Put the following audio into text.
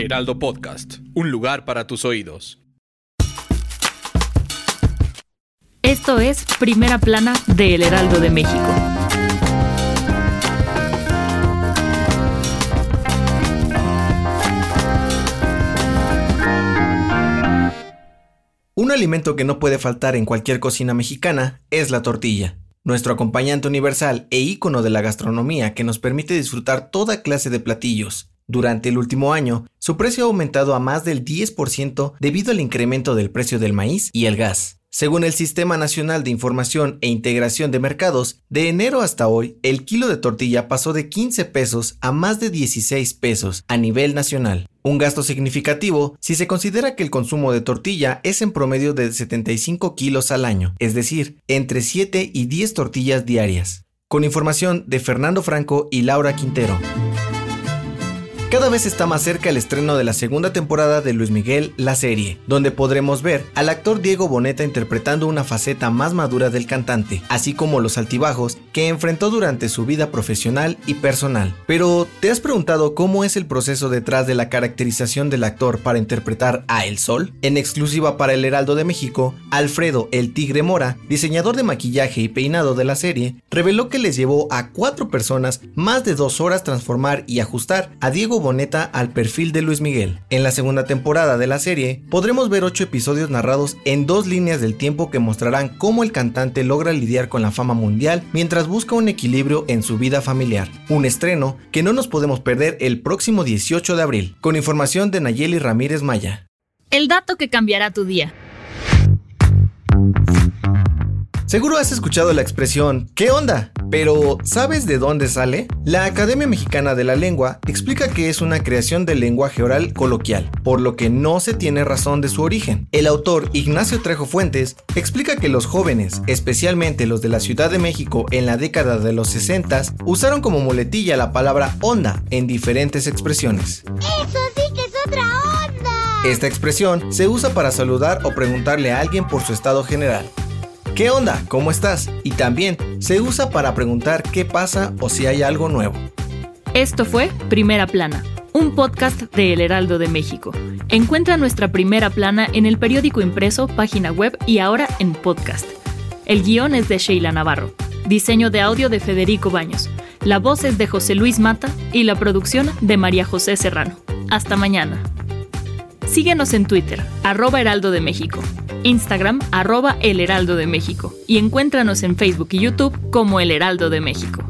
Heraldo Podcast, un lugar para tus oídos. Esto es Primera Plana de El Heraldo de México. Un alimento que no puede faltar en cualquier cocina mexicana es la tortilla, nuestro acompañante universal e ícono de la gastronomía que nos permite disfrutar toda clase de platillos. Durante el último año, su precio ha aumentado a más del 10% debido al incremento del precio del maíz y el gas. Según el Sistema Nacional de Información e Integración de Mercados, de enero hasta hoy, el kilo de tortilla pasó de 15 pesos a más de 16 pesos a nivel nacional. Un gasto significativo si se considera que el consumo de tortilla es en promedio de 75 kilos al año, es decir, entre 7 y 10 tortillas diarias. Con información de Fernando Franco y Laura Quintero. Cada vez está más cerca el estreno de la segunda temporada de Luis Miguel, la serie, donde podremos ver al actor Diego Boneta interpretando una faceta más madura del cantante, así como los altibajos que enfrentó durante su vida profesional y personal. Pero, ¿te has preguntado cómo es el proceso detrás de la caracterización del actor para interpretar a El Sol? En exclusiva para El Heraldo de México, Alfredo El Tigre Mora, diseñador de maquillaje y peinado de la serie, reveló que les llevó a cuatro personas más de dos horas transformar y ajustar a Diego Boneta al perfil de Luis Miguel. En la segunda temporada de la serie, podremos ver ocho episodios narrados en dos líneas del tiempo que mostrarán cómo el cantante logra lidiar con la fama mundial mientras busca un equilibrio en su vida familiar. Un estreno que no nos podemos perder el próximo 18 de abril, con información de Nayeli Ramírez Maya. El dato que cambiará tu día. Seguro has escuchado la expresión ¿qué onda? Pero ¿sabes de dónde sale? La Academia Mexicana de la Lengua explica que es una creación del lenguaje oral coloquial, por lo que no se tiene razón de su origen. El autor Ignacio Trejo Fuentes explica que los jóvenes, especialmente los de la Ciudad de México en la década de los 60, usaron como muletilla la palabra onda en diferentes expresiones. ¡Eso sí que es otra onda! Esta expresión se usa para saludar o preguntarle a alguien por su estado general. ¿Qué onda? ¿Cómo estás? Y también se usa para preguntar qué pasa o si hay algo nuevo. Esto fue Primera Plana, un podcast de El Heraldo de México. Encuentra nuestra Primera Plana en el periódico impreso, página web y ahora en podcast. El guion es de Sheila Navarro. Diseño de audio de Federico Baños. La voz es de José Luis Mata y la producción de María José Serrano. Hasta mañana. Síguenos en Twitter, arroba Heraldo de México, Instagram, arroba El Heraldo de México y encuéntranos en Facebook y YouTube como El Heraldo de México.